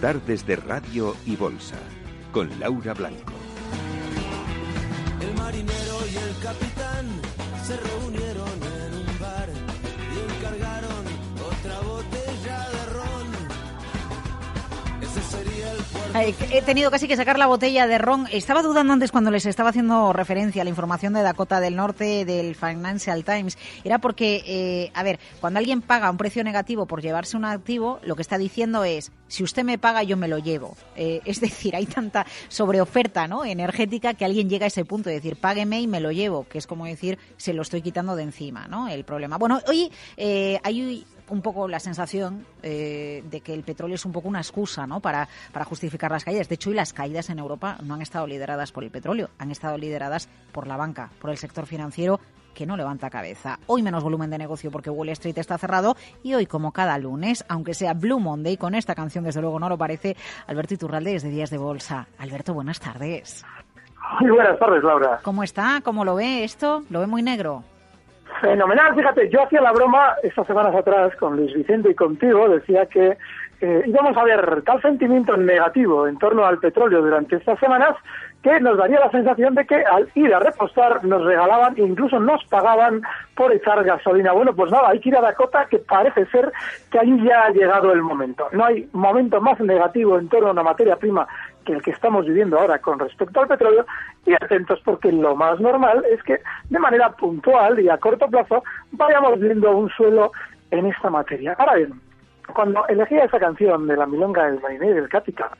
Tardes de Radio y Bolsa, con Laura Blanco. El marinero y el capitán He tenido casi que sacar la botella de ron. Estaba dudando antes cuando les estaba haciendo referencia a la información de Dakota del Norte del Financial Times. Era porque, eh, a ver, cuando alguien paga un precio negativo por llevarse un activo, lo que está diciendo es, si usted me paga, yo me lo llevo. Eh, es decir, hay tanta sobreoferta ¿no? energética que alguien llega a ese punto de decir, págueme y me lo llevo, que es como decir, se lo estoy quitando de encima, ¿no? El problema. Bueno, hoy eh, hay un poco la sensación eh, de que el petróleo es un poco una excusa ¿no? para, para justificar las caídas. De hecho, hoy las caídas en Europa no han estado lideradas por el petróleo, han estado lideradas por la banca, por el sector financiero que no levanta cabeza. Hoy menos volumen de negocio porque Wall Street está cerrado y hoy como cada lunes, aunque sea Blue Monday, con esta canción desde luego no lo parece, Alberto Iturralde desde Días de Bolsa. Alberto, buenas tardes. Muy buenas tardes, Laura. ¿Cómo está? ¿Cómo lo ve esto? ¿Lo ve muy negro? Fenomenal, fíjate, yo hacía la broma estas semanas atrás con Luis Vicente y contigo, decía que eh, íbamos a ver tal sentimiento negativo en torno al petróleo durante estas semanas que nos daría la sensación de que al ir a repostar nos regalaban incluso nos pagaban por echar gasolina. Bueno, pues nada, hay que ir a Dakota que parece ser que ahí ya ha llegado el momento. No hay momento más negativo en torno a una materia prima que el que estamos viviendo ahora con respecto al petróleo y atentos porque lo más normal es que de manera puntual y a corto plazo vayamos viendo un suelo en esta materia. Ahora bien, cuando elegía esa canción de la milonga del marinero y del cática,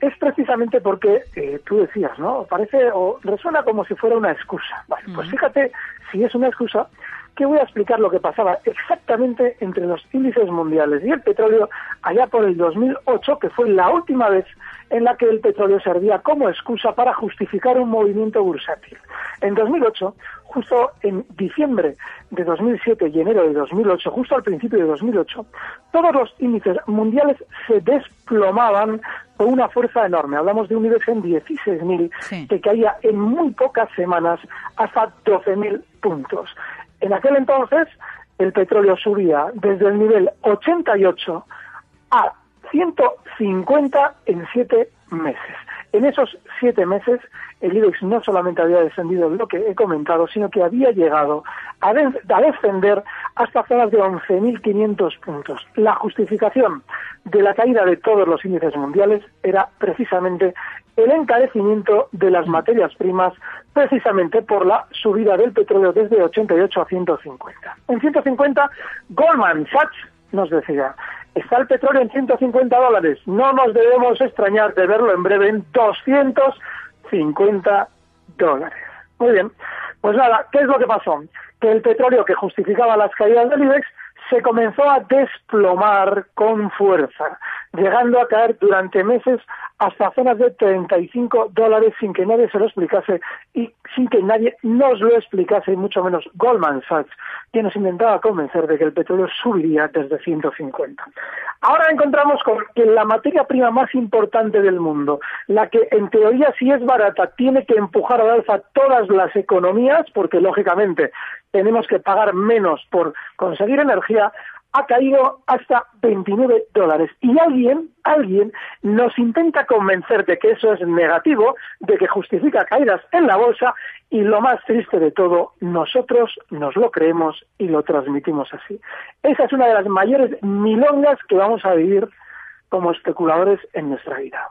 es precisamente porque eh, tú decías, ¿no? Parece o resuena como si fuera una excusa. Vale, pues fíjate si es una excusa que voy a explicar lo que pasaba exactamente entre los índices mundiales y el petróleo allá por el 2008, que fue la última vez en la que el petróleo servía como excusa para justificar un movimiento bursátil. En 2008, justo en diciembre de 2007 y enero de 2008, justo al principio de 2008, todos los índices mundiales se desplomaban con una fuerza enorme. Hablamos de un índice en 16.000 Sí. que caía en muy pocas semanas hasta 12.000 puntos. En aquel entonces, el petróleo subía desde el nivel 88 a 150 en siete meses. En esos siete meses, el IBEX no solamente había descendido lo que he comentado, sino que había llegado a, de- a descender hasta zonas de 11.500 puntos. La justificación de la caída de todos los índices mundiales era precisamente el encarecimiento de las materias primas, precisamente por la subida del petróleo desde 88 a 150. En 150, Goldman Sachs nos decía, está el petróleo en 150 dólares, no nos debemos extrañar de verlo en breve en 250 dólares. Muy bien, pues nada, ¿qué es lo que pasó? Que el petróleo que justificaba las caídas del IBEX se comenzó a desplomar con fuerza, llegando a caer durante meses hasta zonas de 35 dólares sin que nadie se lo explicase y sin que nadie nos lo explicase, y mucho menos Goldman Sachs, que nos intentaba convencer de que el petróleo subiría desde 150. Ahora encontramos con que la materia prima más importante del mundo, la que en teoría si es barata tiene que empujar al alza todas las economías, porque lógicamente tenemos que pagar menos por conseguir energía, ha caído hasta 29 dólares. Y alguien, alguien nos intenta convencer de que eso es negativo, de que justifica caídas en la bolsa y lo más triste de todo, nosotros nos lo creemos y lo transmitimos así. Esa es una de las mayores milongas que vamos a vivir como especuladores en nuestra vida.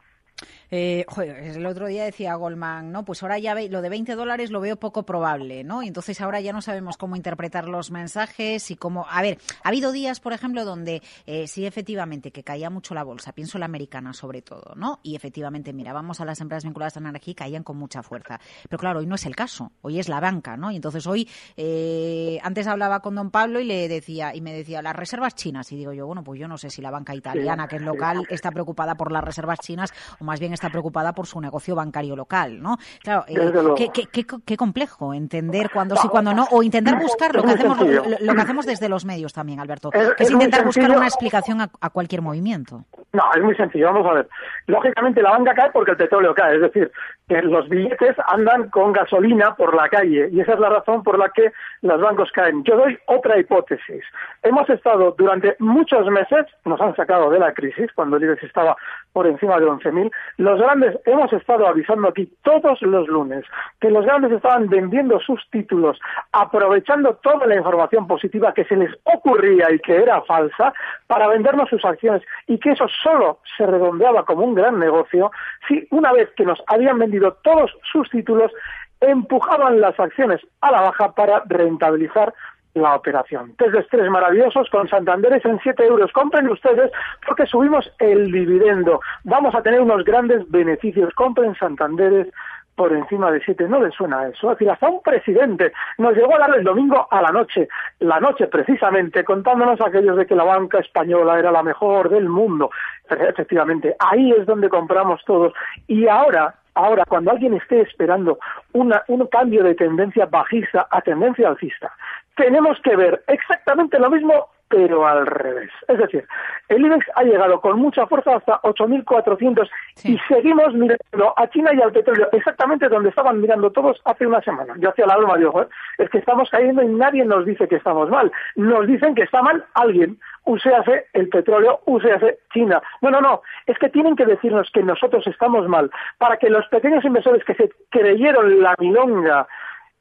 Eh, joder, el otro día decía Goldman, ¿no? Pues ahora ya ve, lo de 20 dólares lo veo poco probable, ¿no? Y entonces ahora ya no sabemos cómo interpretar los mensajes y cómo. A ver, ha habido días, por ejemplo, donde eh, sí, efectivamente, que caía mucho la bolsa, pienso la americana sobre todo, ¿no? Y efectivamente, mira, vamos a las empresas vinculadas a la energía y caían con mucha fuerza. Pero claro, hoy no es el caso, hoy es la banca, ¿no? Y entonces hoy, eh, antes hablaba con don Pablo y le decía, y me decía, las reservas chinas. Y digo yo, bueno, pues yo no sé si la banca italiana, que es local, está preocupada por las reservas chinas o más bien está preocupada por su negocio bancario local, ¿no? Claro, eh, qué, qué- qué- qué complejo entender cuándo sí, cuándo no, o intentar buscar lo que hacemos, lo, lo que hacemos desde los medios también, Alberto, Es- que es intentar buscar una explicación a, a cualquier movimiento. No, es muy sencillo. Vamos a ver. Lógicamente la banca cae porque el petróleo cae. Es decir, que los billetes andan con gasolina por la calle y esa es la razón por la que los bancos caen. Yo doy otra hipótesis. Hemos estado durante muchos meses, nos han sacado de la crisis cuando el IBEX estaba por encima de 11.000, los grandes hemos estado avisando aquí todos los lunes que los grandes estaban vendiendo sus títulos, aprovechando toda la información positiva que se les ocurría y que era falsa para vendernos sus acciones y que eso solo se redondeaba como un gran negocio si una vez que nos habían vendido todos sus títulos empujaban las acciones a la baja para rentabilizar la operación. Test de estrés maravillosos con Santanderes en 7 euros. Compren ustedes porque subimos el dividendo. Vamos a tener unos grandes beneficios. Compren Santanderes por encima de 7. ¿No les suena eso? Es decir, hasta un presidente nos llegó a dar el domingo a la noche, la noche precisamente, contándonos aquellos de que la banca española era la mejor del mundo. Efectivamente, ahí es donde compramos todos. Y ahora, ahora, cuando alguien esté esperando una, un cambio de tendencia bajista a tendencia alcista, tenemos que ver exactamente lo mismo pero al revés. Es decir, el IBEX ha llegado con mucha fuerza hasta 8.400 Sí. y seguimos mirando a China y al petróleo exactamente donde estaban mirando todos hace una semana. Yo hacía la broma, digo, "Joder, es que estamos cayendo y nadie nos dice que estamos mal. Nos dicen que está mal alguien. Uséase el petróleo, uséase China. No, no, no. Es que tienen que decirnos que nosotros estamos mal para que los pequeños inversores que se creyeron la milonga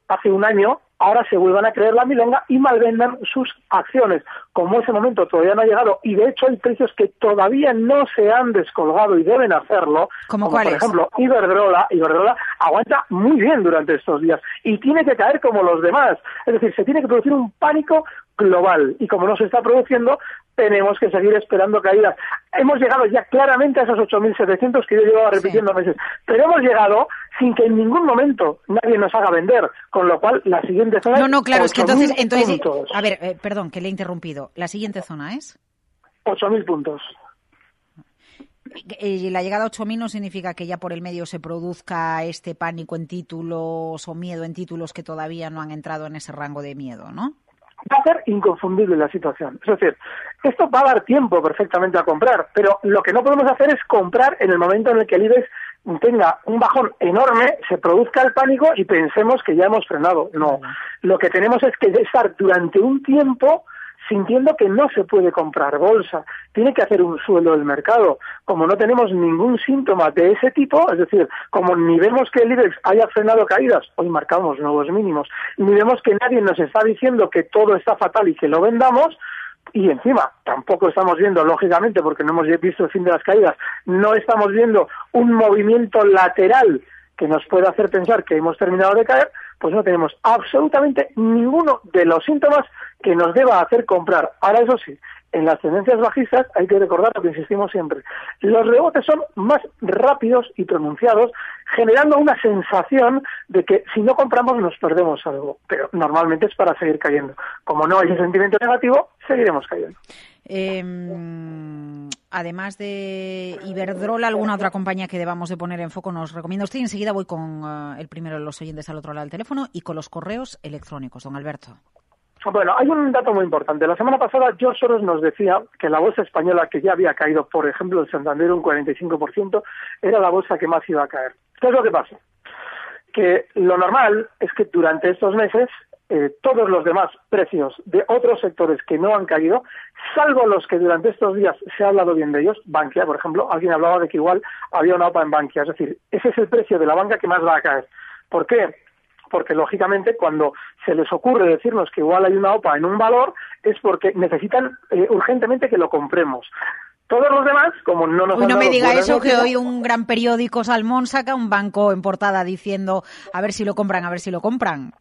hace un año, ahora se vuelvan a creer la milonga y malvendan sus acciones. Como ese momento todavía no ha llegado y de hecho hay precios que todavía no se han descolgado y deben hacerlo, ¿Cómo como por ejemplo Iberdrola, Iberdrola aguanta muy bien durante estos días y tiene que caer como los demás. Es decir, se tiene que producir un pánico global y como no se está produciendo, tenemos que seguir esperando caídas. Hemos llegado ya claramente a esos 8.700 que yo llevaba Sí. repitiendo meses, pero hemos llegado sin que en ningún momento nadie nos haga vender, con lo cual la siguiente zona No, no, claro, es que entonces, 8.000 entonces, puntos. a ver, eh, perdón, que le he interrumpido. La siguiente zona es. 8.000 puntos. Eh, la llegada a 8.000 no significa que ya por el medio se produzca este pánico en títulos o miedo en títulos que todavía no han entrado en ese rango de miedo, ¿no? Va a ser inconfundible la situación. Es decir, esto va a dar tiempo perfectamente a comprar, pero lo que no podemos hacer es comprar en el momento en el que el IBEX tenga un bajón enorme, se produzca el pánico y pensemos que ya hemos frenado. No, lo que tenemos es que estar durante un tiempo sintiendo que no se puede comprar bolsa, tiene que hacer un suelo el mercado. Como no tenemos ningún síntoma de ese tipo, es decir, como ni vemos que el IBEX haya frenado caídas, hoy marcamos nuevos mínimos, ni vemos que nadie nos está diciendo que todo está fatal y que lo vendamos, y encima tampoco estamos viendo, lógicamente, porque no hemos visto el fin de las caídas, no estamos viendo un movimiento lateral que nos pueda hacer pensar que hemos terminado de caer, pues no tenemos absolutamente ninguno de los síntomas que nos deba hacer comprar. Ahora, eso sí, en las tendencias bajistas hay que recordar lo que insistimos siempre. Los rebotes son más rápidos y pronunciados, generando una sensación de que si no compramos nos perdemos algo. Pero normalmente es para seguir cayendo. Como no hay ese sentimiento negativo, seguiremos cayendo. Eh, además de Iberdrola, ¿alguna otra compañía que debamos de poner en foco nos recomienda usted? Enseguida voy con eh, el primero de los oyentes al otro lado del teléfono y con los correos electrónicos, don Alberto. Bueno, hay un dato muy importante. La semana pasada George Soros nos decía que la bolsa española, que ya había caído, por ejemplo, en Santander un 45%, era la bolsa que más iba a caer. ¿Qué es lo que pasa? Que lo normal es que durante estos meses eh, todos los demás precios de otros sectores que no han caído, salvo los que durante estos días se ha hablado bien de ellos, Bankia, por ejemplo, alguien hablaba de que igual había una OPA en Bankia, es decir, ese es el precio de la banca que más va a caer. ¿Por qué? Porque lógicamente cuando se les ocurre decirnos que igual hay una OPA en un valor es porque necesitan eh, urgentemente que lo compremos. Todos los demás, como no nos Uy, han no me diga eso, que hoy un gran periódico Salmón saca un banco en portada diciendo a ver si lo compran, a ver si lo compran.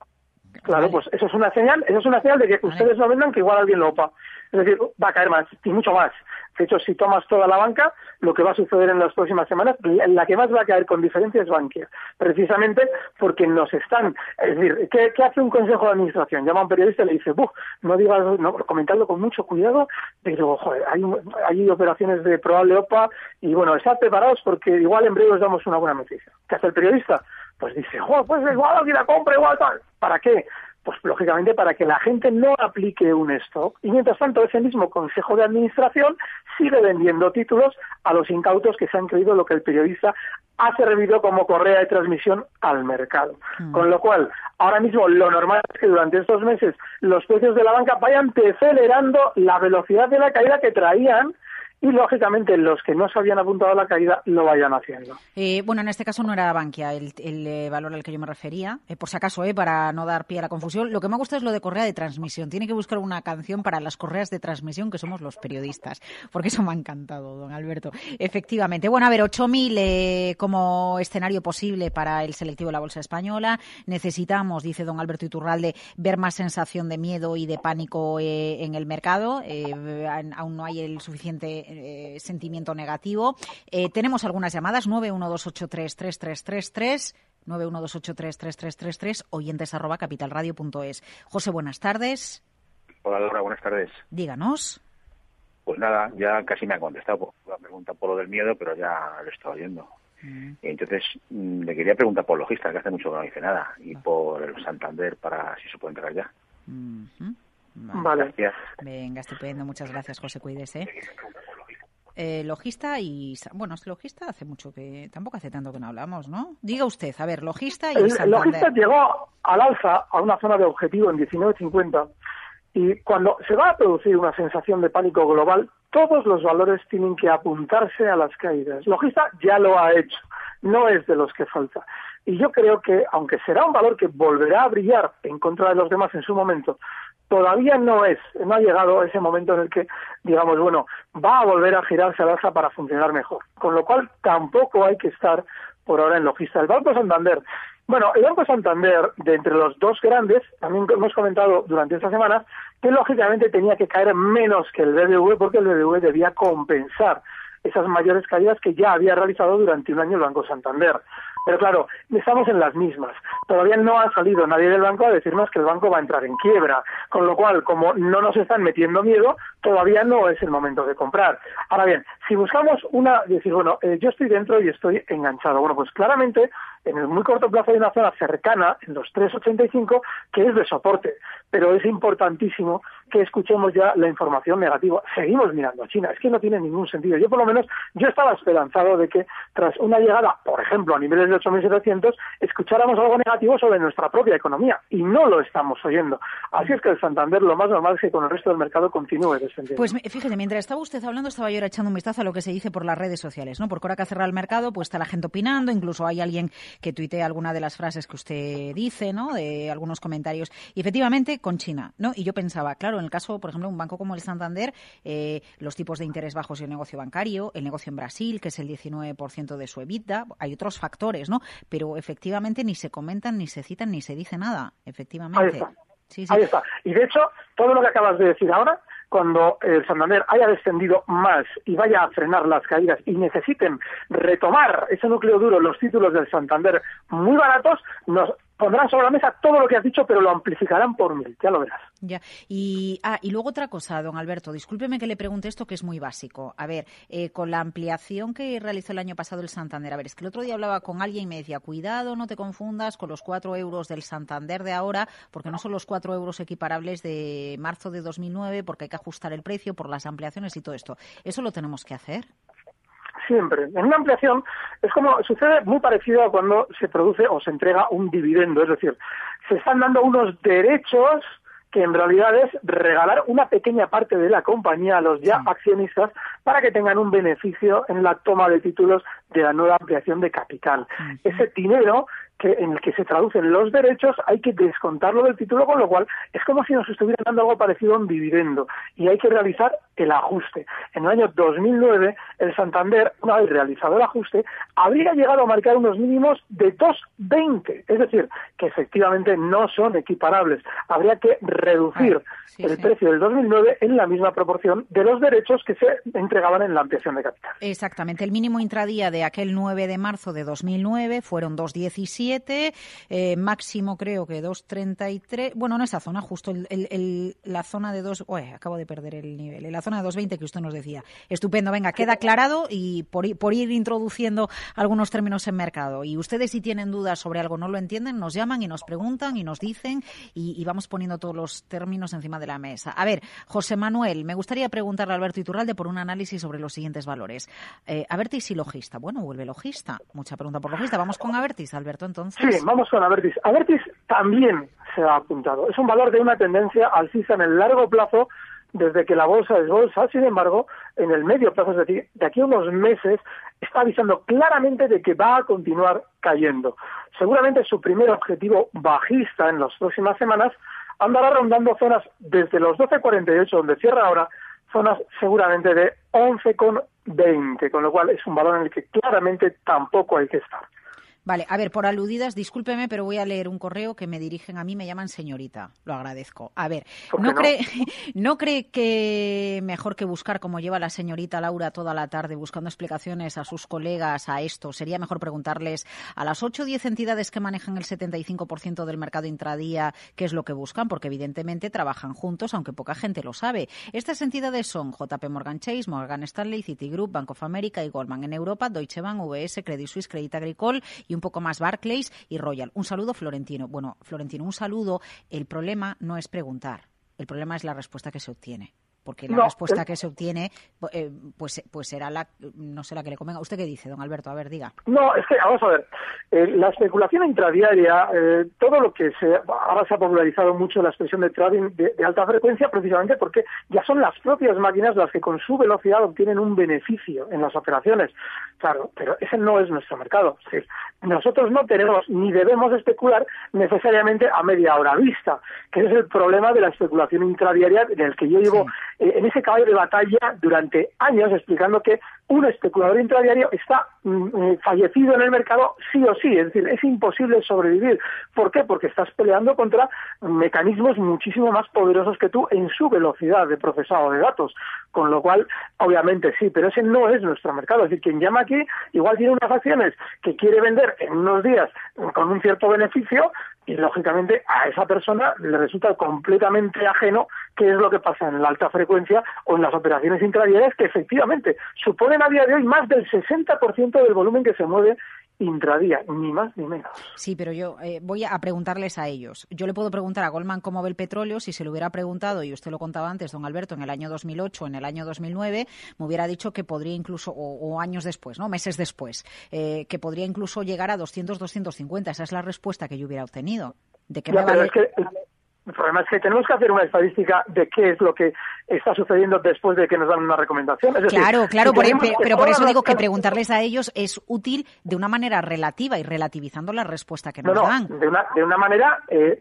Claro, Vale. pues eso es una señal, eso es una señal de que Vale. ustedes no vendan que igual alguien lo opa. Es decir, va a caer más y mucho más. De hecho, si tomas toda la banca, lo que va a suceder en las próximas semanas, la que más va a caer con diferencia es Bankia, precisamente porque nos están, es decir, ¿qué, qué hace un consejo de administración? Llama a un periodista y le dice, Buf, no digas, no, comentadlo con mucho cuidado, pero joder, hay, hay operaciones de probable OPA y bueno, estad preparados porque igual en breve os damos una buena noticia. ¿Qué hace el periodista? Pues dice, joder, pues igual alguien la compra, igual tal. ¿Para qué? Pues lógicamente para que la gente no aplique un stock. Y mientras tanto, ese mismo Consejo de Administración sigue vendiendo títulos a los incautos que se han creído lo que el periodista ha servido como correa de transmisión al mercado. Con lo cual, ahora mismo lo normal es que durante estos meses los precios de la banca vayan acelerando la velocidad de la caída que traían y lógicamente los que no se habían apuntado a la caída lo vayan haciendo. Eh, bueno, en este caso no era Bankia el, el, eh, valor al que yo me refería, eh, por si acaso, eh, para no dar pie a la confusión. Lo que me gusta es lo de correa de transmisión. Tiene que buscar una canción para las correas de transmisión que somos los periodistas, porque eso me ha encantado, don Alberto. Efectivamente. Bueno, a ver, 8.000 eh, como escenario posible para el selectivo de la Bolsa Española. Necesitamos, dice don Alberto Iturralde, ver más sensación de miedo y de pánico en el mercado. Aún no hay el suficiente eh, sentimiento negativo. Eh, tenemos algunas llamadas, 912833333, 912833333, oyentes arroba capitalradio.es. José, buenas tardes. Hola Laura, buenas tardes. Díganos. Pues nada, ya casi me ha contestado por la pregunta por lo del miedo, pero ya lo estaba oyendo. Entonces, mm, le quería preguntar por logista, que hace mucho que no dice nada, y por el Santander para si se puede entrar ya. Vale. Gracias. Venga, estupendo. Muchas gracias, José. Cuídese. Eh, logista y... Bueno, es logista hace mucho que... Tampoco hace tanto que no hablamos, ¿no? Diga usted, a ver, logista y El Santander. logista llegó al alza a una zona de objetivo en 19.50 y cuando se va a producir una sensación de pánico global, todos los valores tienen que apuntarse a las caídas. Logista ya lo ha hecho, no es de los que falta. Y yo creo que, aunque será un valor que volverá a brillar en contra de los demás en su momento, todavía no es, no ha llegado ese momento en el que, digamos, bueno, va a volver a girarse al alza para funcionar mejor. Con lo cual, tampoco hay que estar por ahora en logista. El Banco Santander, bueno, el Banco Santander, de entre los dos grandes, también hemos comentado durante esta semana, que lógicamente tenía que caer menos que el BBV porque el BBV debía compensar esas mayores caídas que ya había realizado durante un año el Banco Santander. Pero claro, estamos en las mismas. Todavía no ha salido nadie del banco a decirnos que el banco va a entrar en quiebra. Con lo cual, como no nos están metiendo miedo, todavía no es el momento de comprar. Ahora bien, si buscamos una, decir, bueno, eh, yo estoy dentro y estoy enganchado. Bueno, pues claramente, en el muy corto plazo hay una zona cercana, en los 3,85, que es de soporte. Pero es importantísimo que escuchemos ya la información negativa. Seguimos mirando a China. Es que no tiene ningún sentido. Yo, por lo menos, yo estaba esperanzado de que tras una llegada, por ejemplo, a niveles de 8.700, escucháramos algo negativo sobre nuestra propia economía. Y no lo estamos oyendo. Así es que el Santander lo más normal es que con el resto del mercado continúe descendiendo. Pues fíjese, mientras estaba usted hablando, estaba yo echando un vistazo a lo que se dice por las redes sociales, ¿no? Porque ahora que ha el mercado, pues está la gente opinando, incluso hay alguien que tuitea alguna de las frases que usted dice, ¿no? De algunos comentarios. Y efectivamente, con China, ¿no? Y yo pensaba, claro, en el caso, por ejemplo, de un banco como el Santander, eh, los tipos de interés bajos y el negocio bancario, el negocio en Brasil, que es el 19% de su EBITDA, hay otros factores, ¿no? Pero efectivamente ni se comentan, ni se citan, ni se dice nada, efectivamente. Ahí está. Sí, sí. Ahí está. Y de hecho, todo lo que acabas de decir ahora, cuando el Santander haya descendido más y vaya a frenar las caídas y necesiten retomar ese núcleo duro, los títulos del Santander muy baratos, nos pondrán sobre la mesa todo lo que has dicho, pero lo amplificarán por mil. Ya lo verás. Ya. Y, ah, y luego otra cosa, don Alberto, discúlpeme que le pregunte esto que es muy básico. A ver, eh, con la ampliación que realizó el año pasado el Santander, a ver, es que el otro día hablaba con alguien y me decía, cuidado, no te confundas con los cuatro euros del Santander de ahora, porque no son los cuatro euros equiparables de marzo de 2009, porque hay que ajustar el precio por las ampliaciones y todo esto. ¿Eso lo tenemos que hacer? Siempre. En una ampliación es como sucede muy parecido a cuando se produce o se entrega un dividendo, es decir, se están dando unos derechos que en realidad es regalar una pequeña parte de la compañía a los ya accionistas para que tengan un beneficio en la toma de títulos de la nueva ampliación de capital. Ese dinero que en el que se traducen los derechos hay que descontarlo del título, con lo cual es como si nos estuvieran dando algo parecido a un dividendo y hay que realizar el ajuste. En el año 2009, el Santander, una vez realizado el ajuste, habría llegado a marcar unos mínimos de 2,20, es decir, que efectivamente no son equiparables. Habría que reducir sí, el sí. precio del 2009 en la misma proporción de los derechos que se entregaban en la ampliación de capital. Exactamente. El mínimo intradía de aquel 9 de marzo de 2009 fueron 2,17, eh, máximo creo que 2,33. Bueno, en esa zona, justo el- la zona de 2. Uy, acabo de perder el nivel. En la zona de 2,20 que usted nos decía. Estupendo. Venga, queda aclarado y por, ir introduciendo algunos términos en mercado. Y ustedes, si tienen dudas sobre algo, no lo entienden, nos llaman y nos preguntan y nos dicen y, vamos poniendo todos los términos encima de la mesa. A ver, José Manuel, me gustaría preguntarle a Alberto Iturralde por un análisis sobre los siguientes valores. Eh, Avertis y logista. Bueno, vuelve logista. Mucha pregunta por logista. Vamos con Avertis, Alberto. Sí, vamos con Avertis. Avertis también se ha apuntado. Es un valor de una tendencia alcista en el largo plazo desde que la bolsa es bolsa. Sin embargo, en el medio plazo, es decir, de aquí a unos meses, está avisando claramente de que va a continuar cayendo. Seguramente su primer objetivo bajista en las próximas semanas andará rondando zonas desde los 12.48, donde cierra ahora, zonas seguramente de 11,20, con lo cual es un valor en el que claramente tampoco hay que estar. Vale, a ver, por aludidas, discúlpeme, pero voy a leer un correo que me dirigen a mí, me llaman señorita. Lo agradezco. A ver, ¿Por qué ¿no, no? cree, ¿no cree que mejor que buscar como lleva la señorita Laura toda la tarde buscando explicaciones a sus colegas a esto, sería mejor preguntarles a las 8 o 10 entidades que manejan el 75% del mercado intradía qué es lo que buscan? Porque evidentemente trabajan juntos, aunque poca gente lo sabe. Estas entidades son JP Morgan Chase, Morgan Stanley, Citigroup, Bank of America y Goldman. En Europa, Deutsche Bank, UBS, Credit Suisse, Credit Agricole y un poco más Barclays y Royal. Un saludo, Florentino. Bueno, Florentino, un saludo. El problema no es preguntar, el problema es la respuesta que se obtiene. Porque la No, respuesta el- que se obtiene, eh, pues, pues será la, no sé la que le convenga. ¿Usted qué dice, don Alberto? A ver, diga. No, es que, vamos a ver, eh, la especulación intradiaria, eh, todo lo que se, ahora se ha popularizado mucho la expresión de trading de, de alta frecuencia precisamente porque ya son las propias máquinas las que con su velocidad obtienen un beneficio en las operaciones. Claro, pero ese no es nuestro mercado. Nosotros no tenemos ni debemos especular necesariamente a media hora vista, que es el problema de la especulación intradiaria del que yo llevo eh, en ese caballo de batalla durante años explicando que un especulador intradiario está mm, eh, fallecido en el mercado sí o sí, es decir, es imposible sobrevivir. ¿Por qué? Porque estás peleando contra mecanismos muchísimo más poderosos que tú en su velocidad de procesado de datos, con lo cual, obviamente sí, pero ese no es nuestro mercado. Es decir, quien llama aquí igual tiene unas acciones que quiere vender en unos días con un cierto beneficio y lógicamente a esa persona le resulta completamente ajeno qué es lo que pasa en la alta frecuencia o en las operaciones intradiarias que efectivamente suponen a día de hoy más del 60% del volumen que se mueve intradía, ni más ni menos. Sí, pero yo eh, voy a preguntarles a ellos. Yo le puedo preguntar a Goldman cómo ve el petróleo. Si se lo hubiera preguntado, y usted lo contaba antes, don Alberto, en el año 2008, en el año 2009, me hubiera dicho que podría incluso, o, o años después, no meses después, eh, que podría incluso llegar a 200, 250. Esa es la respuesta que yo hubiera obtenido. ¿De qué Ya, me pero vale? es que el, el problema es que tenemos que hacer una estadística de qué es lo que está sucediendo después de que nos dan una recomendación. Es decir, Claro, claro, si por- que pero por eso digo que preguntarles a ellos es útil de una manera relativa y relativizando la respuesta que No, nos no, dan. de una, de una manera... Eh,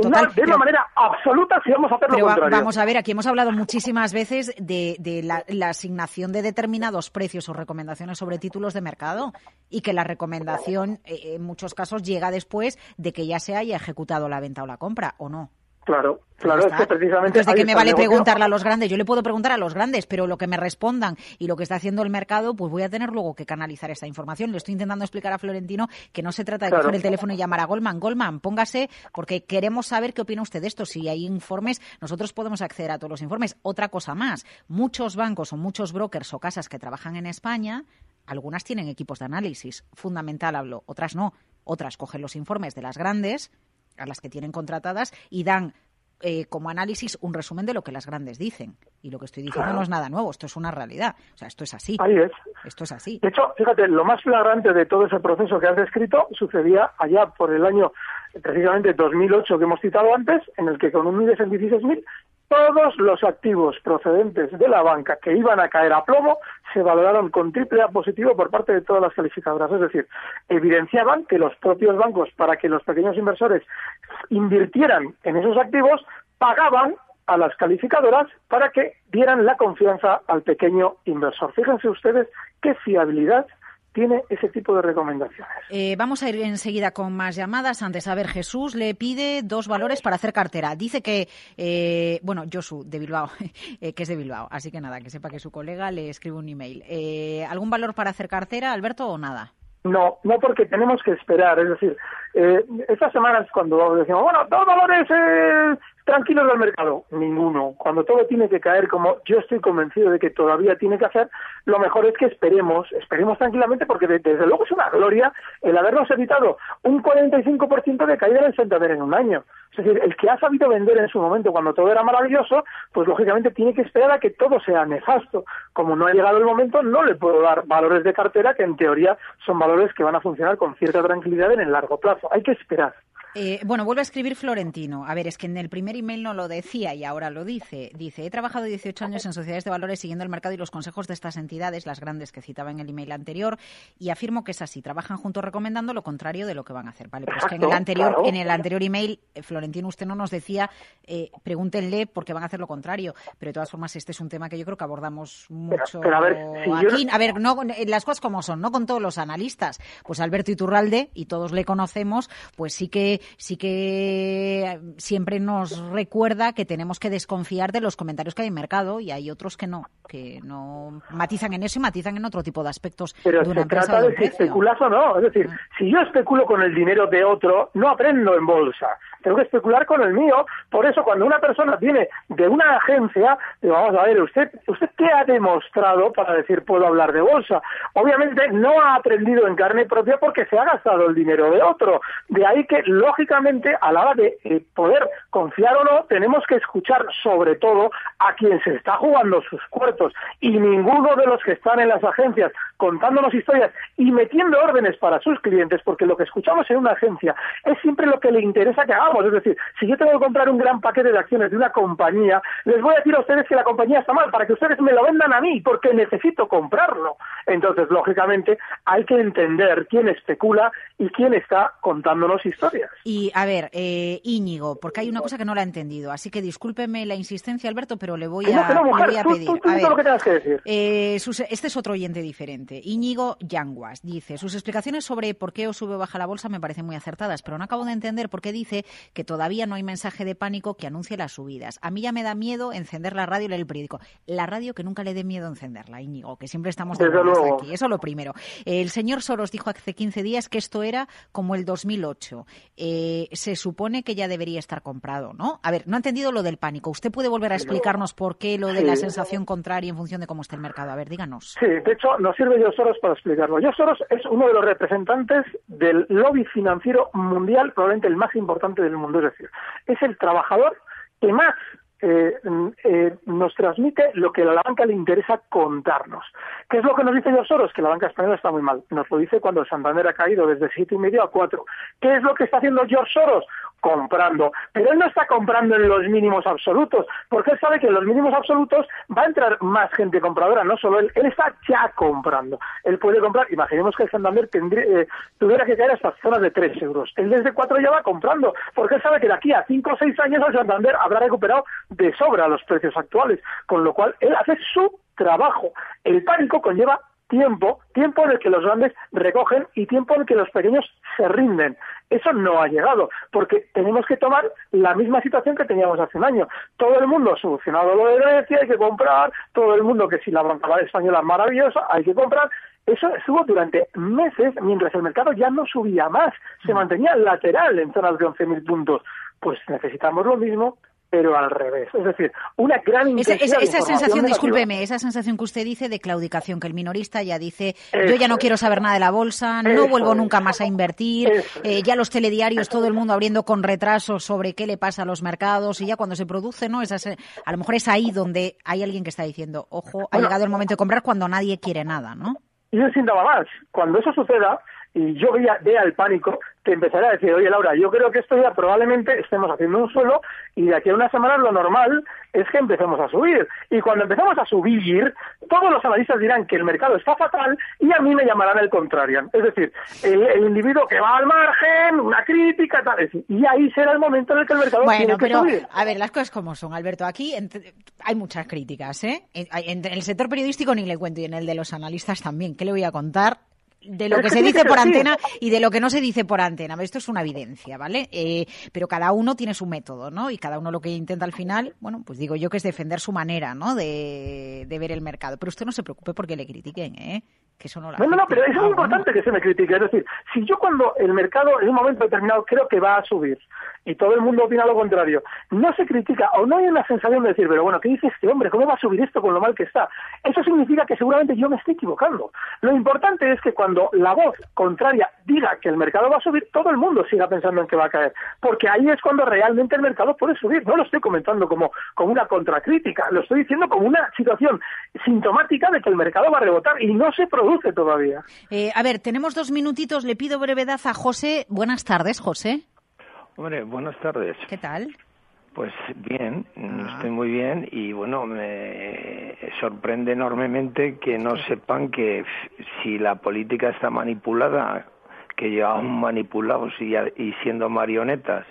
una- de una pero- manera absoluta si vamos a hacer lo Pero va- contrario. vamos a ver, aquí hemos hablado muchísimas veces de, de la, la asignación de determinados precios o recomendaciones sobre títulos de mercado y que la recomendación eh, en muchos casos llega después de que ya se haya ejecutado la venta o la compra, ¿o no? Claro, claro, Ya es que precisamente... Entonces, ¿de qué me vale negocio. preguntarle a los grandes? Yo le puedo preguntar a los grandes, pero lo que me respondan y lo que está haciendo el mercado, pues voy a tener luego que canalizar esta información. Le estoy intentando explicar a Florentino que no se trata de Claro. coger el teléfono y llamar a Goldman. Goldman, póngase, porque queremos saber qué opina usted de esto. Si hay informes, nosotros podemos acceder a todos los informes. Otra cosa más, muchos bancos o muchos brokers o casas que trabajan en España, algunas tienen equipos de análisis. Fundamental hablo, otras no. Otras cogen los informes de las grandes, a las que tienen contratadas, y dan eh, como análisis un resumen de lo que las grandes dicen. Y lo que estoy diciendo Claro. no es nada nuevo, esto es una realidad. O sea, esto es así. Ahí es. Esto es así. De hecho, fíjate, lo más flagrante de todo ese proceso que has descrito sucedía allá por el año precisamente 2008 que hemos citado antes, en el que con un IBEX en 16.000 todos los activos procedentes de la banca que iban a caer a plomo se valoraron con triple A positivo por parte de todas las calificadoras. Es decir, evidenciaban que los propios bancos, para que los pequeños inversores invirtieran en esos activos, pagaban a las calificadoras para que dieran la confianza al pequeño inversor. Fíjense ustedes qué fiabilidad tiene ese tipo de recomendaciones. Eh, vamos a ir enseguida con más llamadas. Antes, a ver, Jesús le pide dos valores para hacer cartera. Dice que, eh, bueno, Josu, de Bilbao, eh, que es de Bilbao. Así que nada, que sepa que su colega le escribe un email. Eh, ¿Algún valor para hacer cartera, Alberto, o nada? No, no porque tenemos que esperar. Es decir, eh, estas semanas cuando decimos, bueno, dos valores eh, tranquilos del mercado, ninguno. Cuando todo tiene que caer, como yo estoy convencido de que todavía tiene que hacer, lo mejor es que esperemos, esperemos tranquilamente, porque de- desde luego es una gloria el habernos evitado un 45% de caída en el Santander en un año. Es decir, el que ha sabido vender en su momento cuando todo era maravilloso, pues lógicamente tiene que esperar a que todo sea nefasto. Como no ha llegado el momento, no le puedo dar valores de cartera que en teoría son valores que van a funcionar con cierta tranquilidad en el largo plazo. Hay que esperar. Eh, bueno, vuelve a escribir Florentino. A ver, es que en el primer email no lo decía y ahora lo dice. Dice, he trabajado 18 años en sociedades de valores siguiendo el mercado y los consejos de estas entidades, las grandes que citaba en el email anterior, y afirmo que es así. Trabajan juntos recomendando lo contrario de lo que van a hacer. Vale, pues que en el anterior, en el anterior email, eh, Florentino, usted no nos decía, eh, pregúntenle por qué van a hacer lo contrario. Pero de todas formas, este es un tema que yo creo que abordamos mucho pero a ver, si yo- aquí. A ver, no, eh, las cosas como son, no con todos los analistas. Pues Alberto Iturralde, y todos le conocemos, pues sí que, sí que eh, siempre nos recuerda que tenemos que desconfiar de los comentarios que hay en mercado y hay otros que no, que no matizan en eso y matizan en otro tipo de aspectos Pero de una se empresa trata de de si especulas o no. Es decir, si yo especulo con el dinero de otro, no aprendo en bolsa. Tengo que especular con el mío. Por eso, cuando una persona viene de una agencia, digo, vamos a ver, ¿usted, ¿usted qué ha demostrado para decir puedo hablar de bolsa? Obviamente no ha aprendido en carne propia porque se ha gastado el dinero de otro. De ahí que, lógicamente, a la hora de eh, poder confiar o no, tenemos que escuchar sobre todo a quien se está jugando sus cuartos. Y ninguno de los que están en las agencias contándonos historias y metiendo órdenes para sus clientes, porque lo que escuchamos en una agencia es siempre lo que le interesa que hagamos. Es decir, si yo tengo que comprar un gran paquete de acciones de una compañía, les voy a decir a ustedes que la compañía está mal para que ustedes me lo vendan a mí, porque necesito comprarlo. Entonces, lógicamente, hay que entender quién especula y quién está contándonos historias. Y a ver, eh, Íñigo, porque hay una cosa que no la he entendido, así que discúlpeme la insistencia, Alberto, pero le voy no, a, no, le mujer, voy a tú- pedir. tú- tú A di todo ver, lo que tengas que decir. eh, este es otro oyente diferente. Íñigo Yanguas dice, sus explicaciones sobre por qué o sube o baja la bolsa me parecen muy acertadas, pero no acabo de entender por qué dice que todavía no hay mensaje de pánico que anuncie las subidas. A mí ya me da miedo encender la radio y leer el periódico. La radio que nunca le dé miedo encenderla, Íñigo, que siempre estamos de aquí. Eso lo primero. El señor Soros dijo hace 15 días que esto era como el 2008. Eh, se supone que ya debería estar comprado, ¿no? A ver, no he entendido lo del pánico. ¿Usted puede volver a explicarnos por qué lo de la sensación contraria en función de cómo está el mercado? A ver, díganos. Sí, de hecho, nos sirve Soros para explicarlo. Soros es uno de los representantes del lobby financiero mundial, probablemente el más importante del mundo. Es decir, es el trabajador que más eh, eh, nos transmite lo que a la banca le interesa contarnos. ¿Qué es lo que nos dice George Soros? Que la banca española está muy mal. Nos lo dice cuando el Santander ha caído desde siete y medio a cuatro. ¿Qué es lo que está haciendo George Soros? Comprando. Pero él no está comprando en los mínimos absolutos, porque él sabe que en los mínimos absolutos va a entrar más gente compradora, no solo él. Él está ya comprando. Él puede comprar, imaginemos que el Santander tendría, eh, tuviera que caer hasta zonas de 3 euros. Él desde 4 ya va comprando, porque él sabe que de aquí a 5 o 6 años el Santander habrá recuperado de sobra los precios actuales, con lo cual él hace su trabajo. El pánico conlleva tiempo, tiempo en el que los grandes recogen y tiempo en el que los pequeños se rinden. Eso no ha llegado, porque tenemos que tomar la misma situación que teníamos hace un año. Todo el mundo ha solucionado lo de Grecia, hay que comprar, todo el mundo que si la banca española es maravillosa, hay que comprar. Eso estuvo durante meses mientras el mercado ya no subía más, se mantenía lateral en zonas de 11.000 puntos. Pues necesitamos lo mismo pero al revés. Es decir, una gran Esa, esa- esa sensación, discúlpeme, esa sensación que usted dice de claudicación, que el minorista ya dice, yo Eso ya no es. quiero saber nada de la bolsa, no Eso vuelvo es. nunca más a invertir, Eso eh, ya los telediarios, todo el mundo abriendo con retraso sobre qué le pasa a los mercados, y ya cuando se produce, ¿no? Esa, a lo mejor es ahí donde hay alguien que está diciendo, ojo, ha Bueno. llegado el momento de comprar cuando nadie quiere nada, ¿no? Y un síntoma más, cuando eso suceda, y yo vea, vea el pánico, te empezaré a decir, oye Laura, yo creo que esto ya probablemente estemos haciendo un suelo y de aquí a unas semanas lo normal es que empecemos a subir. Y cuando empezamos a subir, todos los analistas dirán que el mercado está fatal y a mí me llamarán el contrarian. Es decir, el, el individuo que va al margen, una crítica, tal. es Y ahí será el momento en el que el mercado Bueno, tiene que pero subir. a ver, las cosas como son, Alberto. Aquí hay muchas críticas, ¿eh? En, en el sector periodístico ni le cuento y en el de los analistas también. ¿Qué le voy a contar? De lo Pero que se dice que por antena y de lo que no se dice por antena. Esto es una evidencia, ¿vale? Eh, pero cada uno tiene su método, ¿no? Y cada uno lo que intenta al final, bueno, pues digo yo que es defender su manera, ¿no? De, de ver el mercado. Pero usted no se preocupe porque le critiquen, ¿eh? Que eso no la No, no, no, pero es muy importante que se me critique. Es decir, si yo cuando el mercado en un momento determinado creo que va a subir y todo el mundo opina lo contrario, no se critica o no hay una sensación de decir, pero bueno, ¿qué dice este hombre? ¿Cómo va a subir esto con lo mal que está? Eso significa que seguramente yo me estoy equivocando. Lo importante es que cuando la voz contraria diga que el mercado va a subir, todo el mundo siga pensando en que va a caer. Porque ahí es cuando realmente el mercado puede subir. No lo estoy comentando como, como una contracrítica, lo estoy diciendo como una situación sintomática de que el mercado va a rebotar y no se produce todavía. Eh, a ver, tenemos dos minutitos. Le pido brevedad a José. Buenas tardes, José. Hombre, buenas tardes. ¿Qué tal? Pues bien, Ah. estoy muy bien y bueno, me sorprende enormemente que no sepan que si la política está manipulada, que llevamos manipulados y, y siendo marionetas,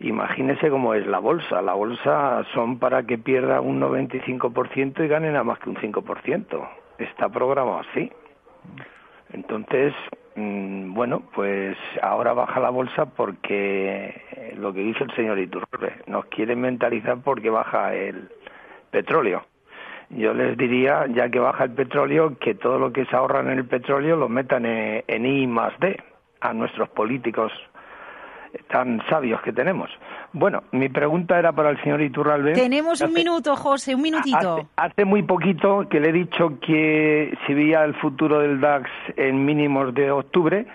imagínese cómo es la bolsa. La bolsa son para que pierda un 95% y gane nada más que un 5%. Está programado así. Entonces, mm, bueno, pues ahora baja la bolsa porque lo que dice el señor Iturbe, nos quieren mentalizar porque baja el petróleo. Yo les diría, ya que baja el petróleo, que todo lo que se ahorra en el petróleo lo metan en, en I más D a nuestros políticos tan sabios que tenemos. Bueno, mi pregunta era para el señor Iturralbe. Tenemos un minuto, José, un minutito. Hace, hace muy poquito que le he dicho que si veía el futuro del DAX en mínimos de octubre,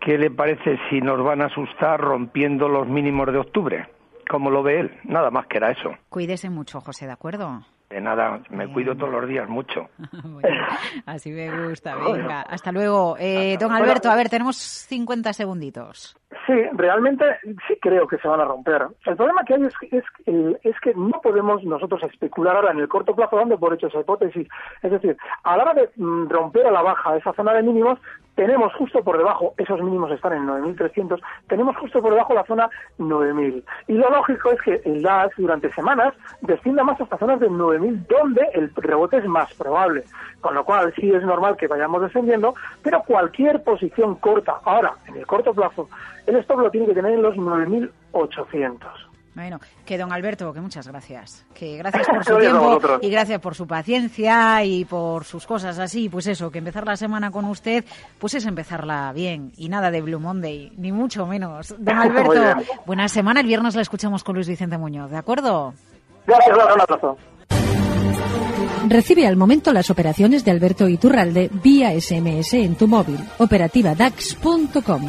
¿qué le parece si nos van a asustar rompiendo los mínimos de octubre? ¿Cómo lo ve él? Nada más que era eso. Cuídese mucho, José, ¿de acuerdo? De nada, me cuido todos los días mucho. Bueno, así me gusta, venga. Hasta luego. Eh, don Alberto, a ver, tenemos 50 segunditos. Sí, realmente sí creo que se van a romper. El problema que hay es, es, el- es que no podemos nosotros especular ahora en el corto plazo dando por hecho esa hipótesis. Es decir, a la hora de mm, romper a la baja esa zona de mínimos, tenemos justo por debajo, esos mínimos están en 9.300, tenemos justo por debajo la zona 9.000. Y lo lógico es que el DAX durante semanas descienda más hasta zonas de 9.000, donde el rebote es más probable. Con lo cual sí es normal que vayamos descendiendo, pero cualquier posición corta, ahora, en el corto plazo, el stop lo tiene que tener en los 9.800. Bueno, que don Alberto, que muchas gracias. Que gracias por su tiempo y gracias por su paciencia y por sus cosas así. Pues eso, que empezar la semana con usted, pues es empezarla bien. Y nada de Blue Monday, ni mucho menos. Don Alberto, buena semana. El viernes la escuchamos con Luis Vicente Muñoz, ¿de acuerdo? Gracias, un abrazo. Recibe al momento las operaciones de Alberto Iturralde vía SMS en tu móvil. Operativa DAX.com.